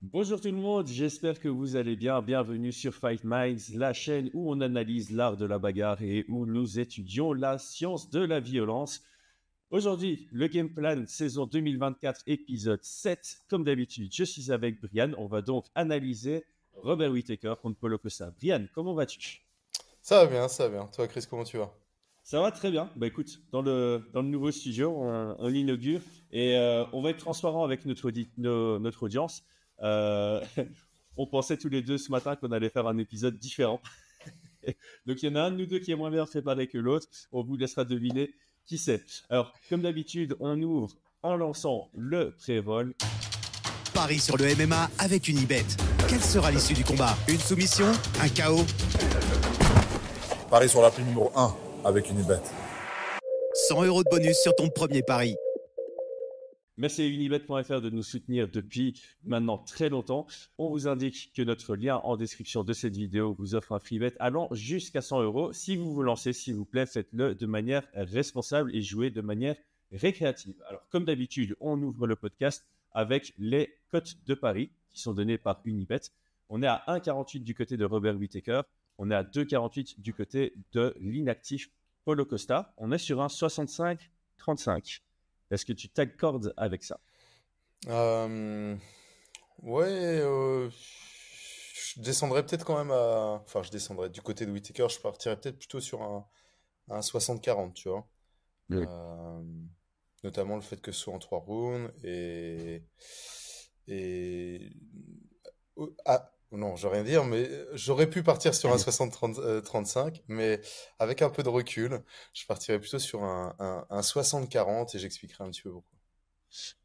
Bonjour tout le monde, j'espère que vous allez bien. Bienvenue sur Fight Minds, la chaîne où on analyse l'art de la bagarre et où nous étudions la science de la violence. Aujourd'hui, le Game Plan saison 2024, épisode 7. Comme d'habitude, je suis avec Brian. On va donc analyser Robert Whittaker contre Polo Costa. Brian, comment vas-tu? Ça va bien, ça va bien. Toi, Chris, comment tu vas? Ça va très bien. Bah écoute, dans le, dans le nouveau studio, on, on l'inaugure et euh, on va être transparent avec notre, notre audience. Euh, on pensait tous les deux ce matin qu'on allait faire un épisode différent. Donc il y en a un de nous deux qui est moins bien préparé que l'autre. On vous laissera deviner qui c'est. Alors, comme d'habitude, on ouvre en lançant le pré-vol. Paris sur le MMA avec une ibet. Quelle sera l'issue du combat? Une soumission? Un chaos Paris sur la prime numéro 1 avec une ibet. 100 euros de bonus sur ton premier pari. Merci à unibet.fr de nous soutenir depuis maintenant très longtemps. On vous indique que notre lien en description de cette vidéo vous offre un free bet allant jusqu'à 100 euros. Si vous vous lancez, s'il vous plaît, faites-le de manière responsable et jouez de manière récréative. Alors, comme d'habitude, on ouvre le podcast avec les cotes de Paris qui sont données par Unibet. On est à 1,48 du côté de Robert Whittaker. On est à 2,48 du côté de l'inactif Paulo Costa. On est sur un 65-35. Est-ce que tu t'accordes avec ça? Euh, Ouais, euh, je descendrais peut-être quand même à... Enfin, je descendrais du côté de Whittaker, je partirais peut-être plutôt sur un, un 60-40, tu vois. Oui. Euh, Notamment le fait que ce soit en 3 rounds et... Et... non, je rien dire, mais j'aurais pu partir sur un 60-35, mais avec un peu de recul, je partirais plutôt sur un, un, un 60-40 et j'expliquerai un petit peu pourquoi.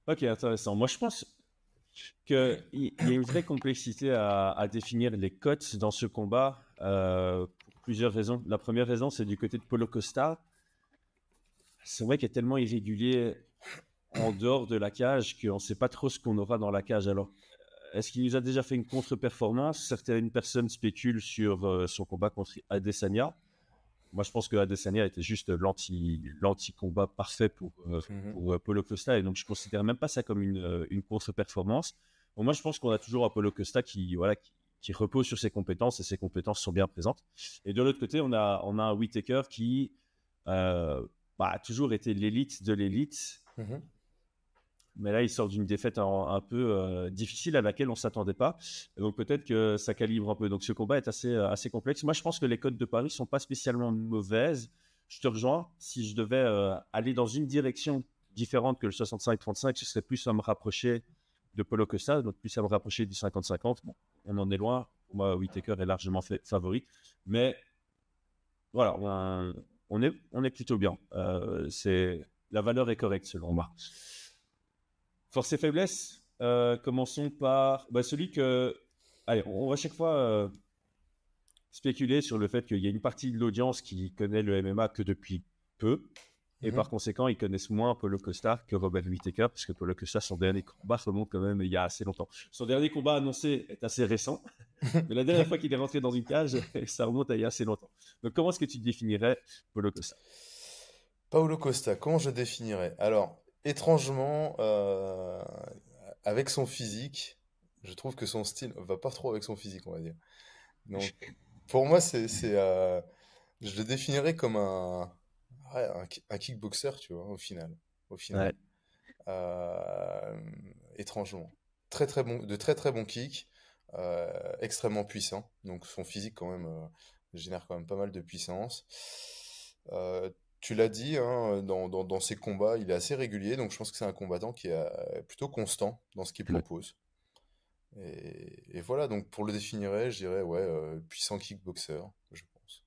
Ok, intéressant. Moi, je pense qu'il y a une vraie complexité à, à définir les cotes dans ce combat euh, pour plusieurs raisons. La première raison, c'est du côté de Polo Costa. C'est vrai qu'il est tellement irrégulier en dehors de la cage qu'on ne sait pas trop ce qu'on aura dans la cage. Alors, est-ce qu'il nous a déjà fait une contre-performance? Certaines personnes spéculent sur euh, son combat contre Adesanya. Moi, je pense que Adesanya était juste l'anti, l'anti-combat parfait pour, euh, Mhm. pour euh, Paulo Costa. Et donc, je considère même pas ça comme une, euh, une contre-performance. Bon, moi, je pense qu'on a toujours Apollo Costa qui, voilà, qui, qui repose sur ses compétences et ses compétences sont bien présentes. Et de l'autre côté, on a, on a un Whittaker qui euh, bah, a toujours été l'élite de l'élite. Mhm. Mais là, il sort d'une défaite un, peu euh, difficile à laquelle on ne s'attendait pas. Donc peut-être que ça calibre un peu. Donc ce combat est assez, euh, assez complexe. Moi, je pense que les codes de Paris ne sont pas spécialement mauvaises. Je te rejoins. Si je devais euh, aller dans une direction différente que le 65-35, ce serait plus à me rapprocher de Polo Costa, donc plus à me rapprocher du 50-50. Bon, on en est loin. Pour moi, Whittaker est largement favori. Mais voilà, on, est, on est plutôt bien. C'est, la valeur est correcte selon moi. Force et faiblesse, euh, commençons par bah, celui que. Allez, on va chaque fois euh, spéculer sur le fait qu'il y a une partie de l'audience qui connaît le MMA que depuis peu. Et Mhm. par conséquent, ils connaissent moins Paulo Costa que Robert Whittaker, parce que Paulo Costa, son dernier combat remonte quand même il y a assez longtemps. Son dernier combat annoncé est assez récent, mais la dernière fois qu'il est rentré dans une cage, ça remonte à il y a assez longtemps. Donc, comment est-ce que tu définirais Paulo Costa? Paulo Costa, comment je définirais? Alors, étrangement, euh, avec son physique, je trouve que son style va pas trop avec son physique, on va dire. Donc, pour moi, c'est, c'est, euh, je le définirais comme un, ouais, un, ki- un kickboxer, tu vois, au final. Au final. Euh, étrangement. Très, très bon, de très, très bons kicks, euh, extrêmement puissant. Donc, son physique, quand même, génère quand même pas mal de puissance. Tu l'as dit, hein, dans, dans, dans ses combats, il est assez régulier, donc je pense que c'est un combattant qui est euh, plutôt constant dans ce qu'il Ouais. propose. Et, et voilà, donc pour le définir, je dirais, ouais, euh, puissant kickboxer, je pense.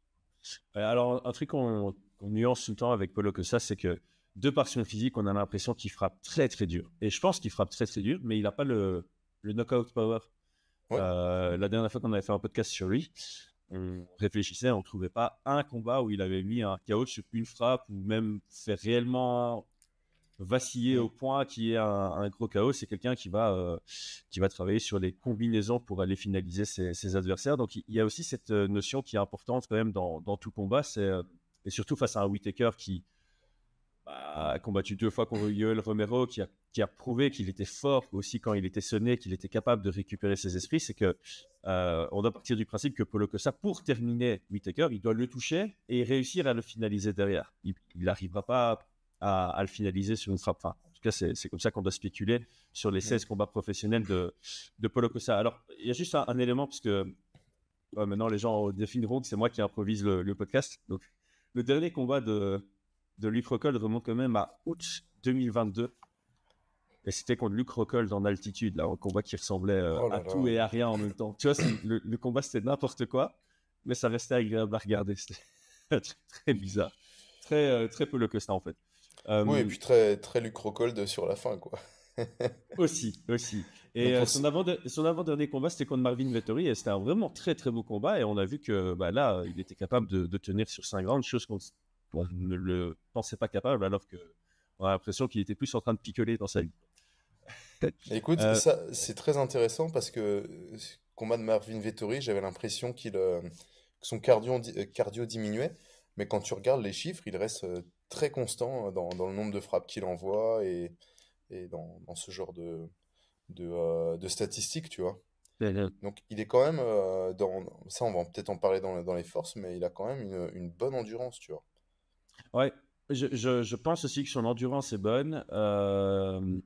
Euh, Alors, un truc qu'on qu'on nuance tout le temps avec Paulo Costa, c'est que de par son physique, on a l'impression qu'il frappe très très dur. Et je pense qu'il frappe très très dur, mais il n'a pas le, le knockout power. Ouais. Euh, la dernière fois qu'on avait fait un podcast sur lui, on réfléchissait, on ne trouvait pas un combat où il avait mis un KO sur une frappe ou même fait réellement vaciller Mm. au point qu'il y ait un, un gros KO. C'est quelqu'un qui va, euh, qui va travailler sur les combinaisons pour aller finaliser ses, ses adversaires. Donc il y a aussi cette euh, notion qui est importante quand même dans, dans tout combat, c'est euh, et surtout face à un Whittaker qui bah, combattu deux fois contre Yoel Romero, qui a, qui a prouvé qu'il était fort aussi quand il était sonné, qu'il était capable de récupérer ses esprits, c'est que euh, on doit partir du principe que Polo Costa, pour terminer Whitaker, il doit le toucher et réussir à le finaliser derrière. Il n'arrivera pas à, à, le finaliser sur une frappe. Enfin, en tout cas, c'est comme ça qu'on doit spéculer sur les 16 combats professionnels de, de Polo Costa. Alors, il y a juste un, un élément, parce que maintenant les gens définiront que c'est moi qui improvise le, le, podcast. Donc, le dernier combat de, de Luc Rockhold remonte quand même à août 2022. Et c'était contre Luc Rockhold en altitude, là, un combat qui ressemblait euh, oh à là tout là. et à rien en même temps. Tu vois, le, le, combat c'était n'importe quoi, mais ça restait agréable à regarder. C'était très bizarre. Très, euh, très peu le que ça en fait. Euh, oui, et puis très, très Luc Rockhold sur la fin, quoi. aussi, aussi. Et son, avant son avant-dernier combat, c'était contre Marvin Vettori, et c'était un vraiment très très beau combat. Et on a vu que bah, là, il était capable de, de tenir sur 5 rounds, chose qu'on ne le pensait pas capable, alors qu'on a l'impression qu'il était plus en train de picoler dans sa vie. Écoute, euh... ça c'est très intéressant parce que combat de Marvin Vettori, j'avais l'impression qu'il euh, que son cardio, cardio diminuait, mais quand tu regardes les chiffres, il reste euh, très constant dans, dans le nombre de frappes qu'il envoie et, et dans, dans, ce genre de, de, euh, de, statistiques, tu vois. Donc il est quand même dans ça, on va peut-être en parler dans, dans, les forces, mais il a quand même une, une bonne endurance, tu vois. Ouais, je, je, je, pense aussi que son endurance est bonne. Euh...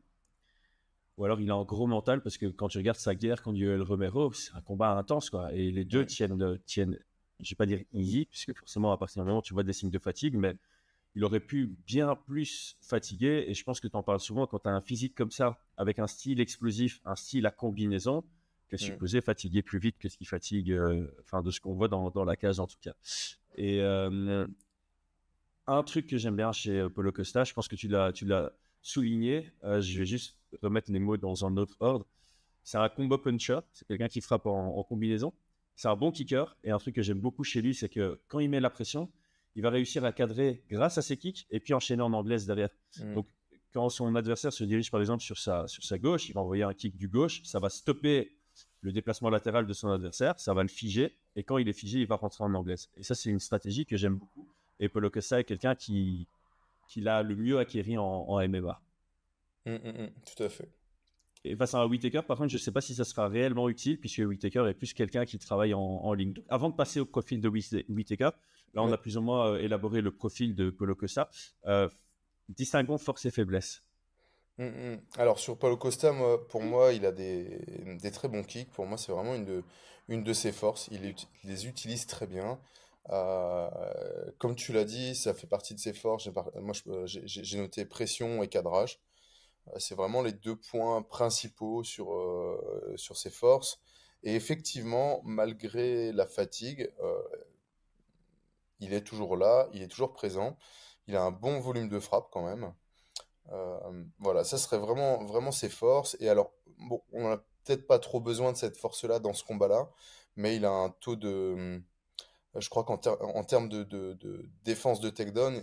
Ou alors il a un gros mental parce que quand tu regardes sa guerre contre Yoel Romero, c'est un combat intense quoi. Et les deux tiennent, tiennent je vais pas dire easy, puisque forcément à partir d'un moment tu vois des signes de fatigue, mais il aurait pu bien plus fatiguer. Et je pense que tu en parles souvent quand tu as un physique comme ça, avec un style explosif, un style à combinaison, que supposé mm. fatiguer plus vite que ce qui fatigue, euh, enfin de ce qu'on voit dans, dans, la cage en tout cas. Et euh, un truc que j'aime bien chez Polo Costa, je pense que tu l'as, tu l'as souligné, euh, je vais juste remettre les mots dans un autre ordre. C'est un combo puncher, c'est quelqu'un qui frappe en, en combinaison. C'est un bon kicker, et un truc que j'aime beaucoup chez lui, c'est que quand il met la pression, il va réussir à cadrer grâce à ses kicks et puis enchaîner en anglaise derrière. Mmh. Donc, quand son adversaire se dirige par exemple sur sa, sur sa gauche, il va envoyer un kick du gauche, ça va stopper le déplacement latéral de son adversaire, ça va le figer, et quand il est figé, il va rentrer en anglaise. Et ça, c'est une stratégie que j'aime beaucoup. Et Polo Costa est quelqu'un qui, qui l'a le mieux acquéri en, en MMA. Mmh, mmh, tout à fait. Et face à un Whitaker, par contre, je ne sais pas si ça sera réellement utile, puisque Whitaker est plus quelqu'un qui travaille en, en ligne. Donc, avant de passer au profil de Whitaker, là, on ouais. a plus ou moins euh, élaboré le profil de Polo Costa. Euh, distinguons force et faiblesse. Alors, sur Paulo Costa, moi, pour moi, il a des, des très bons kicks. Pour moi, c'est vraiment une de, une de ses forces. Il les utilise très bien. Euh, comme tu l'as dit, ça fait partie de ses forces. Moi, j'ai noté pression et cadrage. Euh, c'est vraiment les deux points principaux sur, euh, sur ses forces. Et effectivement, malgré la fatigue, euh, il est toujours là, il est toujours présent. Il a un bon volume de frappe quand même. Euh, voilà, ça serait vraiment, vraiment ses forces. Et alors, bon, on n'a peut-être pas trop besoin de cette force-là dans ce combat-là, mais il a un taux de, je crois qu'en ter en termes de, de, de, défense de takedown,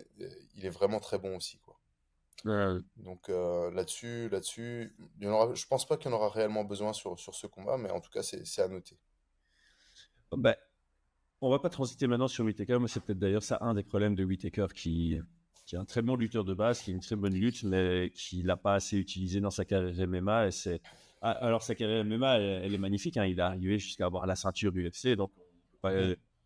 il est vraiment très bon aussi. Quoi. Euh... Donc euh, là-dessus, là-dessus, il y aura, je pense pas qu'il y en aura réellement besoin sur, sur ce combat, mais en tout cas, c'est à noter. Ben, on va pas transiter maintenant sur Whitaker, mais c'est peut-être d'ailleurs ça un des problèmes de Whitaker qui, qui est un très bon lutteur de base, qui a une très bonne lutte, mais qui l'a pas assez utilisé dans sa carrière MMA. Et c'est ah, alors sa carrière MMA, elle, elle est magnifique. Hein, il est arrivé jusqu'à avoir la ceinture UFC, donc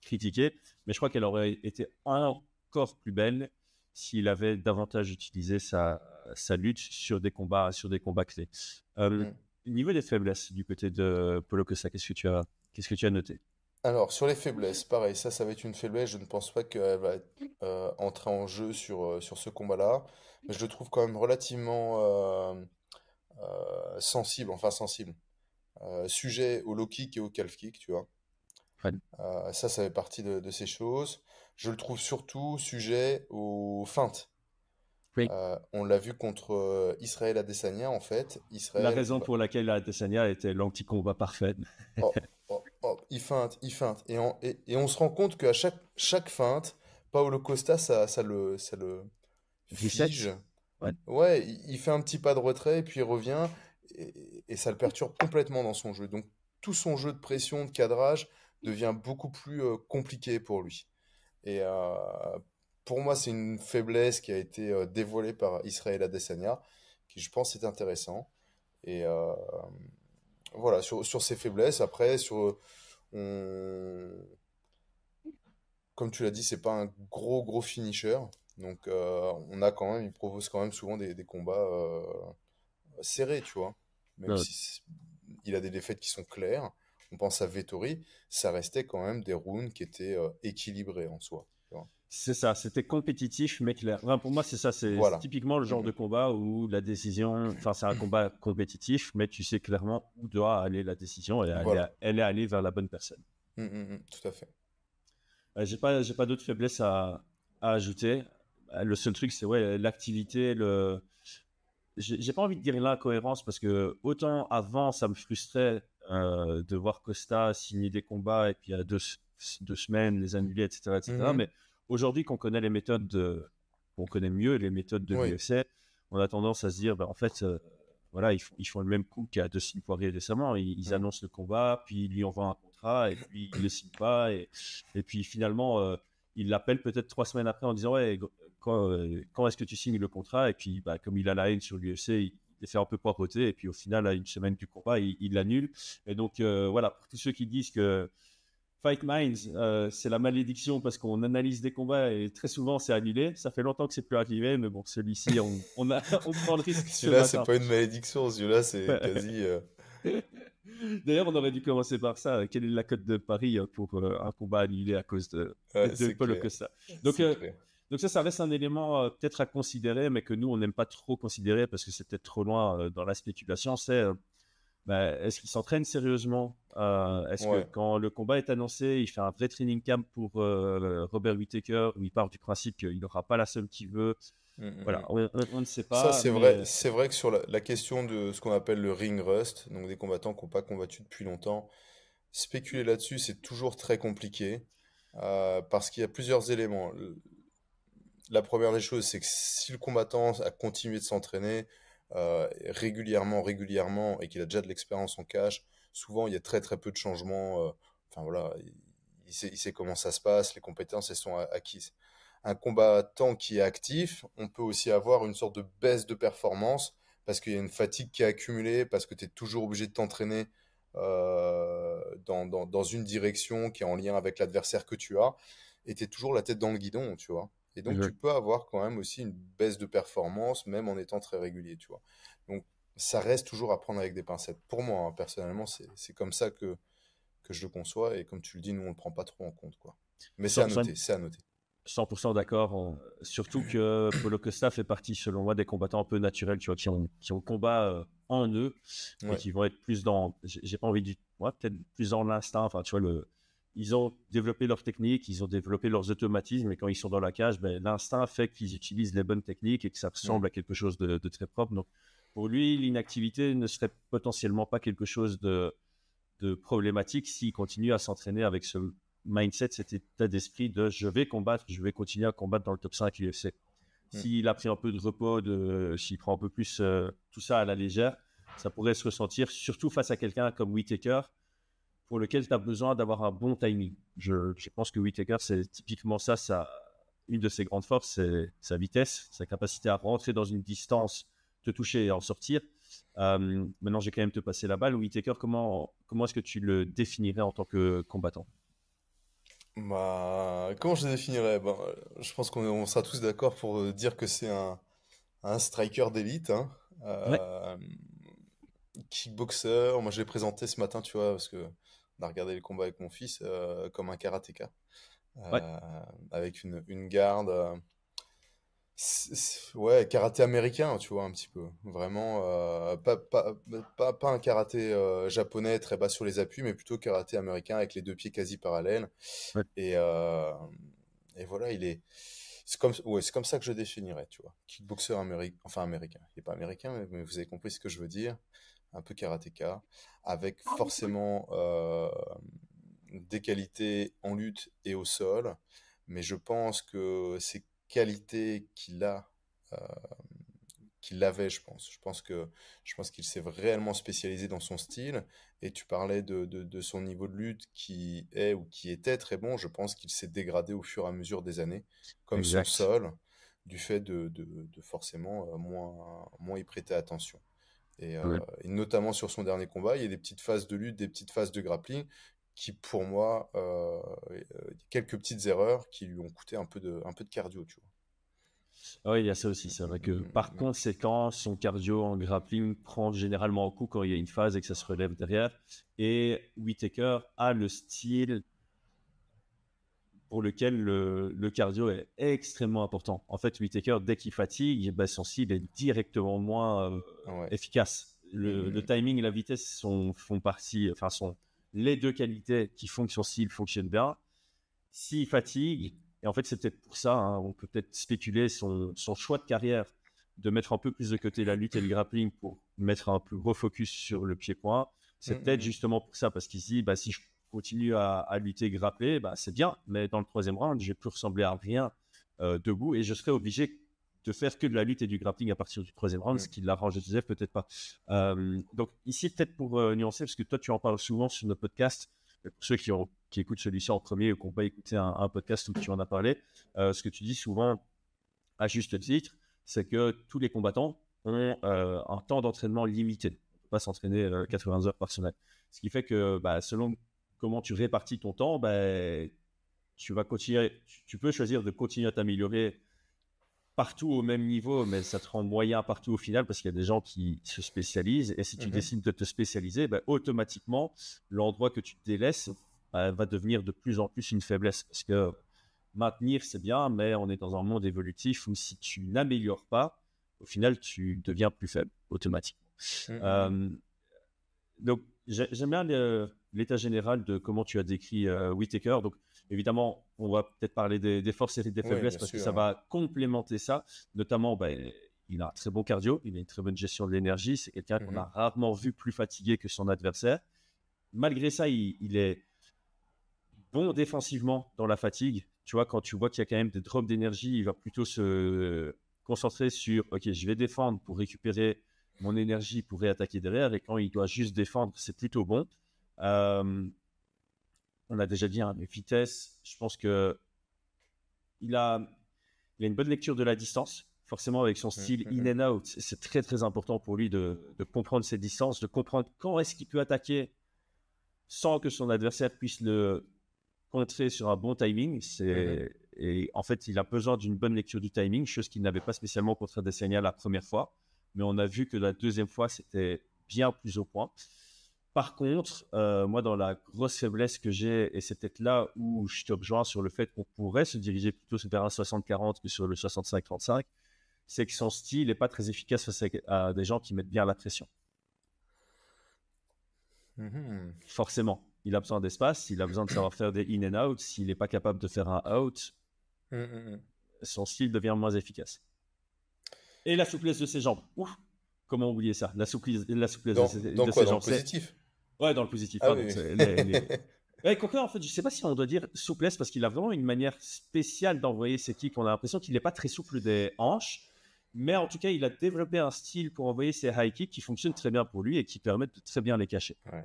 critiquer, mais je crois qu'elle aurait été encore plus belle s'il avait davantage utilisé sa, sa lutte sur des combats, sur des combats clés. Euh, mmh. Niveau des faiblesses du côté de Polo Costa, qu'est-ce que tu as, qu'est-ce que tu as noté? Alors, sur les faiblesses, pareil, ça, ça va être une faiblesse. Je ne pense pas qu'elle va être, euh, entrer en jeu sur, euh, sur ce combat-là. Mais je le trouve quand même relativement euh, euh, sensible, enfin sensible. sujet au low kick et au calf kick, tu vois. Euh, ça, ça fait partie de, de, ces choses. Je le trouve surtout sujet aux feintes. Oui. Euh, on l'a vu contre euh, Israël Adesanya, en fait. Israël, La raison pour laquelle Adesanya était l'anti-combat parfait. oh, oh, oh, il feinte, il feinte. Et on, et, et on se rend compte qu'à chaque, chaque feinte, Paolo Costa, ça, ça le, ça le fige. Ouais. ouais, il fait un petit pas de retrait, et puis il revient, et, et ça le perturbe complètement dans son jeu. Donc, tout son jeu de pression, de cadrage, devient beaucoup plus euh, compliqué pour lui. Et euh, pour moi, c'est une faiblesse qui a été euh, dévoilée par Israël Adesanya, qui je pense est intéressant. Et voilà, sur, sur ses faiblesses, après, sur. Comme tu l'as dit, c'est pas un gros, gros finisher. Donc, on a quand même, il propose quand même souvent des, des combats serrés, tu vois. Même si il a des défaites qui sont claires. On pense à Vettori, ça restait quand même des rounds qui étaient équilibrés en soi. C'est ça, c'était compétitif mais clair. pour moi, c'est ça, c'est typiquement le genre mmh de combat où la décision, enfin, c'est un combat compétitif, mais tu sais clairement où doit aller la décision et elle, est, allée vers la bonne personne. Mmh, mmh, tout à fait. Euh, j'ai pas, j'ai pas d'autres faiblesses à, ajouter. Euh, le seul truc, c'est ouais, l'activité, le. J'ai pas envie de dire l'incohérence parce que autant avant, ça me frustrait euh, de voir Costa signer des combats et puis il y a deux, deux semaines les annuler, etc., etc. Mais Aujourd'hui, qu'on connaît les méthodes, de, qu'on connaît mieux les méthodes de l'UFC, on a tendance à se dire, bah, en fait, euh, voilà, ils, ils, font le même coup qu'à De Poirier récemment. Ils, ils, annoncent le combat, puis ils lui envoient un contrat, et puis ils le signent pas, et, et puis finalement, euh, ils l'appellent peut-être trois semaines après en disant, ouais, quand, quand est-ce que tu signes le contrat? Et puis, bah, comme il a la haine sur l'UFC, il, les fait un peu poireauter, et puis au final, à une semaine du combat, il l'annule. Et donc, voilà, pour tous ceux qui disent que Fight Minds, euh, c'est la malédiction parce qu'on analyse des combats et très souvent c'est annulé. Ça fait longtemps que c'est plus arrivé, mais bon, celui-ci, on, on, a, on prend le risque. celui-là, c'est pas une malédiction, celui-là, c'est quasi. Euh, D'ailleurs, on aurait dû commencer par ça. Quelle est la cote de Paris euh, pour un combat annulé à cause de, de Paulo Costa Donc, donc ça, ça reste un élément peut-être à considérer, mais que nous, on n'aime pas trop considérer parce que c'est peut-être trop loin dans la spéculation. C'est bah, est-ce qu'il s'entraîne sérieusement euh, Est-ce que quand le combat est annoncé, il fait un vrai training camp pour euh, Robert Whittaker où il part du principe qu'il n'aura pas la somme qu'il veut? Mmh, mmh, Voilà, mmh. on, ne sait pas. Ça, c'est vrai, c'est vrai que sur la, question de ce qu'on appelle le ring rust, donc des combattants qui n'ont pas combattu depuis longtemps, spéculer là-dessus, c'est toujours très compliqué euh, parce qu'il y a plusieurs éléments. La première des choses, c'est que si le combattant a continué de s'entraîner, euh, régulièrement, régulièrement, et qu'il a déjà de l'expérience en cash, souvent il y a très très peu de changements. Euh, enfin voilà, il, sait, comment ça se passe, les compétences elles sont acquises. Un combattant qui est actif, on peut aussi avoir une sorte de baisse de performance parce qu'il y a une fatigue qui est accumulée, parce que tu es toujours obligé de t'entraîner euh, dans, dans, dans, une direction qui est en lien avec l'adversaire que tu as, et tu es toujours la tête dans le guidon, tu vois. Et donc, tu peux avoir quand même aussi une baisse de performance, même en étant très régulier, tu vois. Donc, ça reste toujours à prendre avec des pincettes. Pour moi, hein, personnellement, c'est comme ça que, que je le conçois. Et comme tu le dis, nous, on ne le prend pas trop en compte, quoi. Mais c'est à noter, c'est à noter. 100% d'accord. Surtout que Polo Costa fait partie, selon moi, des combattants un peu naturels, tu vois, qui ont, qui ont combat euh, en eux et qui vont être plus dans, j'ai pas envie de dire, ouais, peut-être plus dans l'instinct, enfin, tu vois, le, ils ont développé leurs techniques, ils ont développé leurs automatismes, et quand ils sont dans la cage, ben, l'instinct fait qu'ils utilisent les bonnes techniques et que ça ressemble à quelque chose de, très propre. Donc, pour lui, l'inactivité ne serait potentiellement pas quelque chose de, problématique s'il continue à s'entraîner avec ce mindset, cet état d'esprit de je vais combattre, je vais continuer à combattre dans le top 5 UFC. S'il a pris un peu de repos, s'il prend un peu plus euh, tout ça à la légère, ça pourrait se ressentir, surtout face à quelqu'un comme Whitaker, pour lequel tu as besoin d'avoir un bon timing. Je, pense que Whitaker, c'est typiquement ça, ça, une de ses grandes forces, c'est sa vitesse, sa capacité à rentrer dans une distance, te toucher et en sortir. Euh, maintenant, j'ai quand même te passer la balle. Whitaker, comment, comment est-ce que tu le définirais en tant que combattant? Bah, Comment je le définirais? Ben, Je pense qu'on sera tous d'accord pour dire que c'est un, un striker d'élite. Hein. Euh, kickboxer, moi je l'ai présenté ce matin, tu vois, parce que on a regardé les combats avec mon fils euh, comme un karatéka. Euh, avec une, une garde. Euh, ouais, karaté américain, tu vois, un petit peu. Vraiment, pas, pas, pas, pas, un karaté japonais très bas sur les appuis, mais plutôt karaté américain avec les deux pieds quasi parallèles. Et, et voilà, il est. C'est comme, ouais, c'est comme ça que je définirais, tu vois. Kickboxer américain, enfin américain. Il n'est pas américain, mais vous avez compris ce que je veux dire un peu karatéka, avec ah, forcément euh, des qualités en lutte et au sol. Mais je pense que ces qualités qu'il a, euh, qu'il l'avait, je pense. Je pense que je pense qu'il s'est réellement spécialisé dans son style. Et tu parlais de, de, son niveau de lutte qui est ou qui était très bon. Je pense qu'il s'est dégradé au fur et à mesure des années, comme son sol, du fait de, de forcément euh, moins, moins y prêter attention. Et, euh, et, notamment sur son dernier combat, il y a des petites phases de lutte, des petites phases de grappling qui, pour moi, euh, quelques petites erreurs qui lui ont coûté un peu de, un peu de cardio, tu vois. Oui, il y a ça aussi. C'est vrai que par conséquent, son cardio en grappling prend généralement un coup quand il y a une phase et que ça se relève derrière. Et Whitaker a le style pour lequel le, cardio est extrêmement important. En fait, Whitaker, dès qu'il fatigue, bah, son style est directement moins euh, efficace. Le, le, timing et la vitesse sont, font partie, enfin, sont les deux qualités qui font que son style fonctionne bien. S'il fatigue, et en fait, c'est peut-être pour ça, hein, on peut peut-être spéculer son, son, choix de carrière de mettre un peu plus de côté la lutte et le grappling pour mettre un plus gros focus sur le pied-point. C'est mmh, peut-être mmh, mmh. justement pour ça, parce qu'il se dit, bah, si je continue à, à lutter, grappler, bah, c'est bien, mais dans le troisième round, je vais plus ressembler à rien euh, debout et je serai obligé de faire que de la lutte et du grappling à partir du troisième round, ce qui l'arrange Joseph, peut-être pas. Euh, donc ici, peut-être pour euh, nuancer, parce que toi, tu en parles souvent sur notre podcast, pour ceux qui ont qui écoutent celui-ci en premier ou qui n'ont pas écouté un, podcast où tu en as parlé, euh, ce que tu dis souvent, à juste titre, c'est que tous les combattants ont un temps d'entraînement limité. On ne peut pas s'entraîner 80 euh, heures par semaine. Ce qui fait que bah, selon comment tu répartis ton temps, bah, tu vas continuer, tu peux choisir de continuer à t'améliorer partout au même niveau, mais ça te rend moyen partout au final parce qu'il y a des gens qui se spécialisent. Et si tu mmh décides de te spécialiser, bah, automatiquement, l'endroit que tu délaisses va devenir de plus en plus une faiblesse. Parce que maintenir, c'est bien, mais on est dans un monde évolutif où si tu n'améliores pas, au final, tu deviens plus faible automatiquement. Mmh, mmh. Euh, donc, j'aime bien l'état général de comment tu as décrit euh, Whitaker. Donc, évidemment, on va peut-être parler des, forces et des faiblesses parce que ça va complémenter ça. Notamment, ben, il a un très bon cardio, il a une très bonne gestion de l'énergie. C'est quelqu'un qu'on a rarement vu plus fatigué que son adversaire. Malgré ça, il est bon défensivement dans la fatigue. Tu vois, quand tu vois qu'il y a quand même des drops d'énergie, il va plutôt se concentrer sur OK, je vais défendre pour récupérer mon énergie pour réattaquer derrière. Et quand il doit juste défendre, c'est plutôt bon. Euh, on a déjà dit, hein, mais vitesse, je pense que il a, il a une bonne lecture de la distance. Forcément, avec son style in and out, c'est très très important pour lui de, de comprendre ses distances, de comprendre quand est-ce qu'il peut attaquer sans que son adversaire puisse le contrer sur un bon timing. C'est et en fait, il a besoin d'une bonne lecture du timing, chose qu'il n'avait pas spécialement contre Adesanya la première fois. Mais on a vu que la deuxième fois, c'était bien plus au point. Par contre, euh, moi, dans la grosse faiblesse que j'ai, et c'est peut-être là où je te rejoins sur le fait qu'on pourrait se diriger plutôt vers un 60-40 que sur le 65-35, c'est que son style n'est pas très efficace face à, des gens qui mettent bien la pression. Mmh Forcément il a besoin d'espace, il a besoin de savoir faire des in and out. S'il n'est pas capable de faire un out, son style devient moins efficace. Et la souplesse de ses jambes. Ouf, comment oublier ça? La souplesse, la souplesse dans, de, ses, dans quoi, Dans le positif? Ouais, dans le positif. Ah, oui. en fait, je sais pas si on doit dire souplesse parce qu'il a vraiment une manière spéciale d'envoyer ses kicks. On a l'impression qu'il n'est pas très souple des hanches. Mais en tout cas, il a développé un style pour envoyer ses high kicks qui fonctionne très bien pour lui et qui permettent de très bien les cacher. Ouais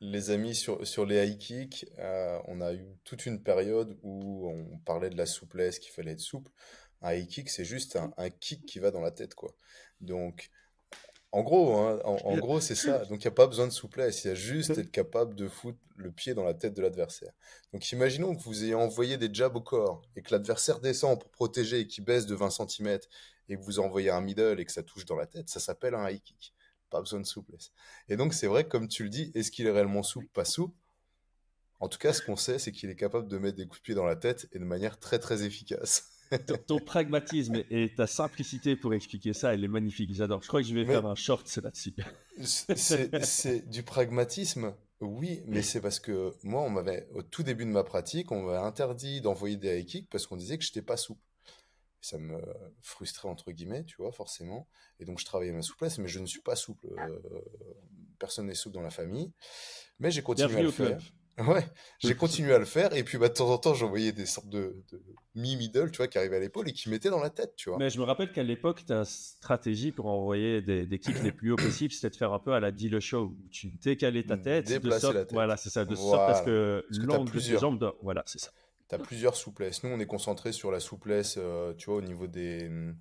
les, amis, sur, sur les high kicks, euh, on a eu toute une période où on parlait de la souplesse, qu'il fallait être souple. Un high kick, c'est juste un, kick qui va dans la tête, quoi. Donc, en gros, hein, en, gros, c'est ça. Donc, il n'y a pas besoin de souplesse. Il y a juste être capable de foutre le pied dans la tête de l'adversaire. Donc, imaginons que vous ayez envoyé des jabs au corps et que l'adversaire descend pour protéger et qu'il baisse de 20 cm et que vous envoyez un middle et que ça touche dans la tête. Ça s'appelle un high kick pas besoin de souplesse. Et donc, c'est vrai, comme tu le dis, est-ce qu'il est réellement souple? Pas souple. En tout cas, ce qu'on sait, c'est qu'il est capable de mettre des coups de pied dans la tête et de manière très, très efficace. Ton, pragmatisme et ta simplicité pour expliquer ça, elle est magnifique. J'adore. Je crois que je vais faire un short là-dessus. c'est du pragmatisme, oui, mais c'est parce que moi, on m'avait, au tout début de ma pratique, on m'avait interdit d'envoyer des high kicks parce qu'on disait que je n'étais pas souple ça me frustrait entre guillemets, tu vois, forcément. Et donc je travaillais ma souplesse, mais je ne suis pas souple. Euh, personne n'est souple dans la famille. Mais j'ai continué à le faire. Ouais, j'ai continué à le faire et puis bah, de temps en temps j'envoyais des sortes de, de mi-middle, tu vois, qui arrivaient à l'épaule et qui mettaient dans la tête, tu vois. Mais je me rappelle qu'à l'époque, ta stratégie pour envoyer des, des kicks les plus hauts possible, c'était de faire un peu à la deal show, où tu décalais ta tête, de Déplacer sorte, la tête. voilà, c'est ça, de sorte Voilà. que Parce que t'as l'angle de tes jambes, doit- voilà, c'est ça. Tu as plusieurs souplesses. Nous, on est concentré sur la souplesse, euh, tu vois, au niveau des... hum,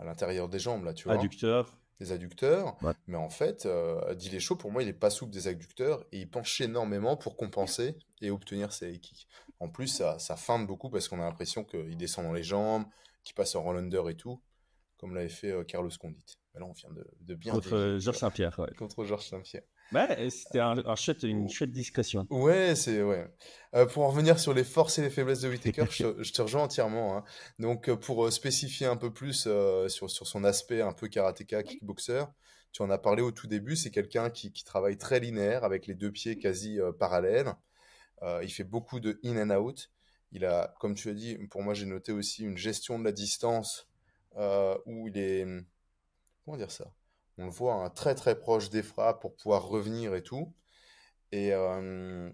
à l'intérieur des jambes, là, tu vois. Adducteur, des adducteurs. Ouais. Mais en fait, euh, Dillet Chaud, pour moi, il est pas souple des adducteurs et il penche énormément pour compenser et obtenir ses kicks. En plus, ça, ça feinte beaucoup parce qu'on a l'impression qu'il descend dans les jambes, qu'il passe en roll under et tout, comme l'avait fait euh, Carlos Condit. Mais là, on vient de, de bien contre euh, tu Georges. Saint-Pierre. Ouais, Contre Georges Saint-Pierre. Ouais, et c'était un, un chouette- une chouette discrétion. Ouais, c'est ouais. Euh, pour en revenir sur les forces et les faiblesses de Whittaker, je, te- je te rejoins entièrement. hein. Donc, euh, pour euh, spécifier un peu plus euh, sur, sur son aspect un peu karatéka, kickboxer, tu en as parlé au tout début. C'est quelqu'un qui, qui travaille très linéaire avec les deux pieds quasi euh, parallèles. Euh, il fait beaucoup de in and out. Il a, comme tu as dit, pour moi, j'ai noté aussi une gestion de la distance euh, où il est, comment dire ça? On le voit hein, très très proche des frappes pour pouvoir revenir et tout. Et euh,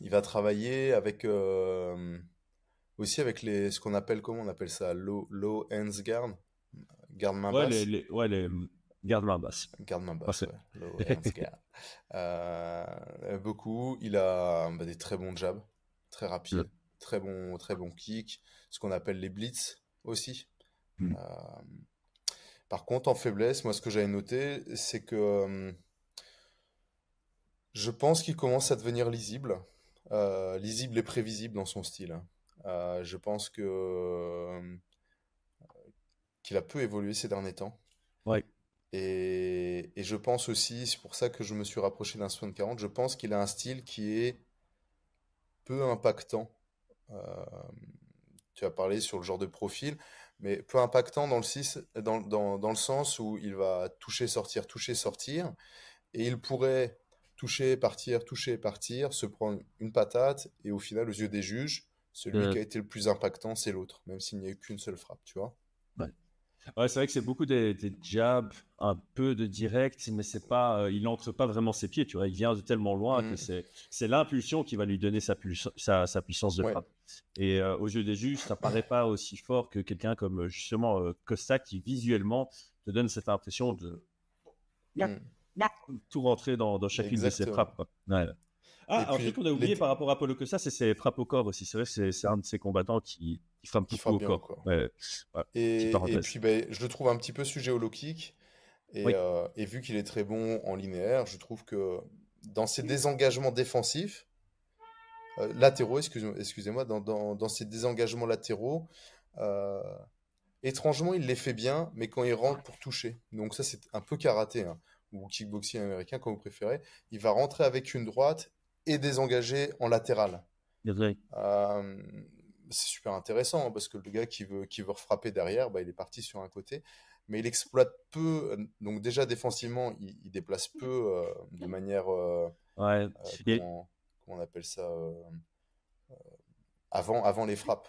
il va travailler avec euh, aussi avec les ce qu'on appelle comment on appelle ça? Low, low hands guard? Garde main Ouais, basse? les, les- ouais, les garde main basse. garde main basse Parfait. ouais. low hands guard Euh, beaucoup il a bah, des très bons jabs très rapides très bons très bons kicks ce qu'on appelle les blitz aussi Mm. Par contre en faiblesse moi ce que j'avais noté c'est que euh, je pense qu'il commence à devenir lisible, Euh, lisible et prévisible dans son style. Euh, je pense que qu'il a peu évolué ces derniers temps. Ouais. Et, et je pense aussi, c'est pour ça que je me suis rapproché d'un 60-40, je pense qu'il a un style qui est peu impactant. Tu as parlé sur le genre de profil, mais peu impactant dans le, six- dans, dans, dans le sens où il va toucher, sortir, toucher, sortir, et il pourrait toucher, partir, toucher, partir, se prendre une patate, et au final, aux yeux des juges, celui Euh. qui a été le plus impactant, c'est l'autre, même s'il n'y a eu qu'une seule frappe, tu vois. Ouais, c'est vrai que c'est beaucoup des, des jabs, un peu de direct, mais c'est pas, euh, il n'entre pas vraiment ses pieds, tu vois. Il vient de tellement loin que Mhm. c'est, c'est l'impulsion qui va lui donner sa, pulsa- sa, sa puissance de Ouais. frappe. Et euh, aux yeux des juges, ça paraît pas aussi fort que quelqu'un comme euh, justement euh, Costa qui visuellement te donne cette impression de Mm. tout rentrer dans, dans chacune de ses frappes. quoi. Ouais. Ah, Et un puis, truc qu'on a oublié les- par rapport à Paulo Costa, c'est ses frappes au corps aussi. C'est vrai que c'est, c'est un de ces combattants qui, qui frappe Qui beaucoup frappe au corps. Ouais. Et, puis, ben, je le trouve un petit peu sujet au low kick. Et, Oui. euh, et vu qu'il est très bon en linéaire, je trouve que dans ses désengagements défensifs, euh, latéraux, excusez- excusez-moi, dans, dans, dans ses désengagements latéraux, euh, étrangement, il les fait bien, mais quand il rentre pour toucher. Donc ça, c'est un peu karaté, hein, ou kickboxing américain, comme vous préférez. Il va rentrer avec une droite et désengager en latéral. Euh, c'est super intéressant hein, parce que le gars qui veut, qui veut refrapper derrière, bah, il est parti sur un côté. Mais il exploite peu, euh, donc déjà défensivement, il, il déplace peu euh, de manière, euh, Ouais. euh, comment, comment on appelle ça, avant, avant les frappes.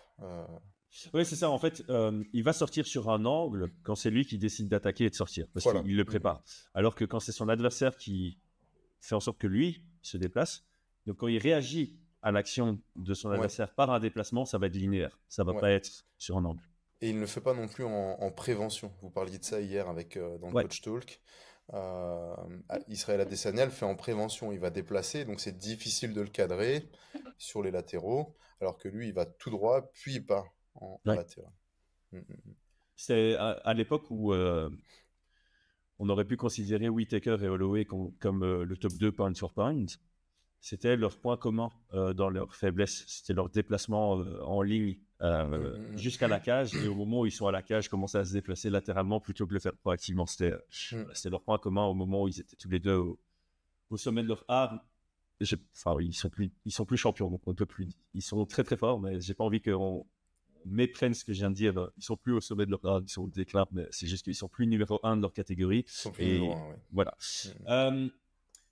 Oui, c'est ça. En fait, euh, il va sortir sur un angle quand c'est lui qui décide d'attaquer et de sortir, parce Voilà. qu'il le prépare. Alors que quand c'est son adversaire qui fait en sorte que lui se déplace, donc quand il réagit à l'action de son Ouais. adversaire par un déplacement, ça va être linéaire. Ça va Ouais. pas être sur un angle. Et il ne le fait pas non plus en, en prévention. Vous parliez de ça hier avec, euh, dans le Ouais. Coach Talk. Euh, Israël Adesanya le fait en prévention. Il va déplacer, donc c'est difficile de le cadrer sur les latéraux, alors que lui, il va tout droit, puis il part en, latéral. Mm, mm, mm. C'est à, à l'époque où euh, on aurait pu considérer Whitaker et Holloway com- comme le top 2 pound for pound. C'était leur point commun euh, dans leur faiblesse. C'était leur déplacement euh, en ligne euh, Mm, mm, mm. jusqu'à la cage. Et au moment où ils sont à la cage, commençaient à se déplacer latéralement plutôt que de le faire proactivement. C'était Mm. c'était leur point commun au moment où ils étaient tous les deux au, au sommet de leur art. Enfin, ils sont plus, ils sont plus champions, donc on ne peut plus. Ils sont très très forts, mais j'ai pas envie qu'on méprenne ce que je viens de dire. Ils sont plus au sommet de leur art, ils sont au déclin, mais c'est juste qu'ils sont plus numéro un de leur catégorie. Ils sont plus Et- ouais. Voilà.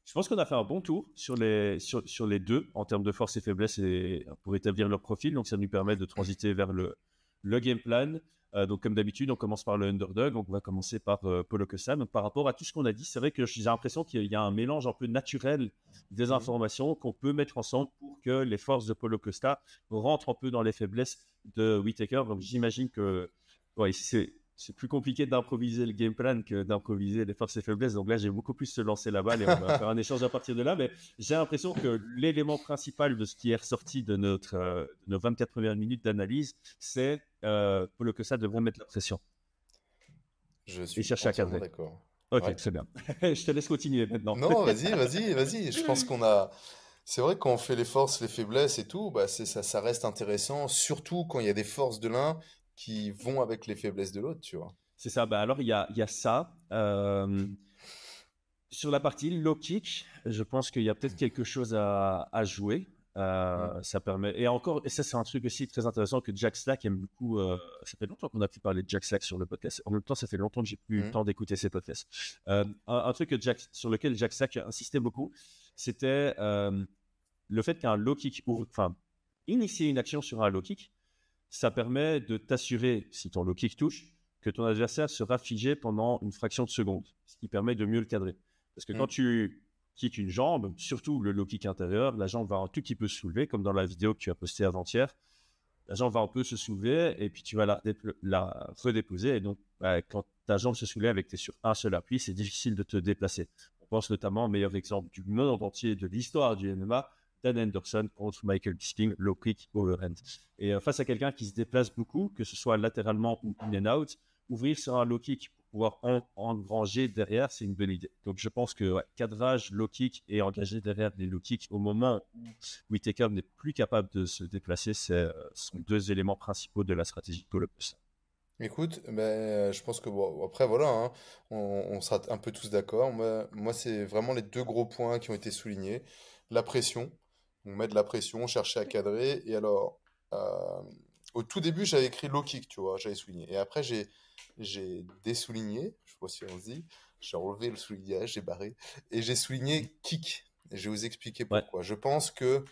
Je pense qu'on a fait un bon tour sur les, sur, sur les deux en termes de force et faiblesse et pour établir leur profil. Donc, ça nous permet de transiter vers le, le game plan. Euh, donc, comme d'habitude, on commence par le underdog. Donc, on va commencer par euh, Polo Costa. Donc, par rapport à tout ce qu'on a dit, c'est vrai que j'ai l'impression qu'il y a un mélange un peu naturel des Mhm. informations qu'on peut mettre ensemble pour que les forces de Polo Costa rentrent un peu dans les faiblesses de Whitaker. Donc, j'imagine que ouais, c'est. C'est plus compliqué d'improviser le game plan que d'improviser les forces et faiblesses. Donc là, j'ai beaucoup plus se lancer la balle et on va faire un échange à partir de là. Mais j'ai l'impression que l'élément principal de ce qui est ressorti de, notre, euh, de nos 24 premières minutes d'analyse, c'est euh, Polo Costa devrait mettre la pression. Je suis chercher à cadrer. d'accord. Ok, Ouais. très bien. Je te laisse continuer maintenant. Non, vas-y, vas-y, vas-y. Je pense qu'on a. C'est vrai qu'on fait les forces, les faiblesses et tout, bah c'est ça, ça reste intéressant, surtout quand il y a des forces de l'un qui vont avec les faiblesses de l'autre, tu vois. C'est ça. Bah alors, il y a, y a ça. Euh, sur la partie low kick, je pense qu'il y a peut-être quelque chose à, à jouer. Euh, Ça permet. Et encore, et ça, c'est un truc aussi très intéressant que Jack Slack aime beaucoup. euh, ça fait longtemps qu'on a pu parler de Jack Slack sur le podcast. En même temps, ça fait longtemps que j'ai plus le Mhm. temps d'écouter ses podcasts. Un, un truc que Jack, sur lequel Jack Slack insistait beaucoup, c'était le fait qu'un low kick, ou enfin, initier une action sur un low kick, ça permet de t'assurer, si ton low kick touche, que ton adversaire sera figé pendant une fraction de seconde, ce qui permet de mieux le cadrer. Parce que Mm. quand tu kicks une jambe, surtout le low kick intérieur, la jambe va un tout petit peu se soulever, comme dans la vidéo que tu as postée avant-hier. La jambe va un peu se soulever et puis tu vas la, la redéposer. Et donc, bah, quand ta jambe se soulève et que tu es sur un seul appui, c'est difficile de te déplacer. On pense notamment au meilleur exemple du monde entier de l'histoire du MMA, Dan Anderson contre Michael Bisping, low kick overhand. Et euh, face à quelqu'un qui se déplace beaucoup, que ce soit latéralement ou in and out, ouvrir sur un low kick pour pouvoir en- engranger derrière, c'est une bonne idée. Donc je pense que ouais, cadrage, low kick et engager derrière les low kicks au moment où Whitaker n'est plus capable de se déplacer, c'est euh, sont deux éléments principaux de la stratégie de Costa. Écoute, ben, je pense que après voilà, hein, on, sera un peu tous d'accord. Moi c'est vraiment les deux gros points qui ont été soulignés. La pression, on met de la pression, chercher à cadrer. Et alors, euh, au tout début, j'avais écrit low kick, tu vois, j'avais souligné. Et après, j'ai j'ai désouligné, je sais pas si on se dit, j'ai relevé le soulignage, j'ai barré, et j'ai souligné kick. Et je vais vous expliquer Ouais. pourquoi. Je pense que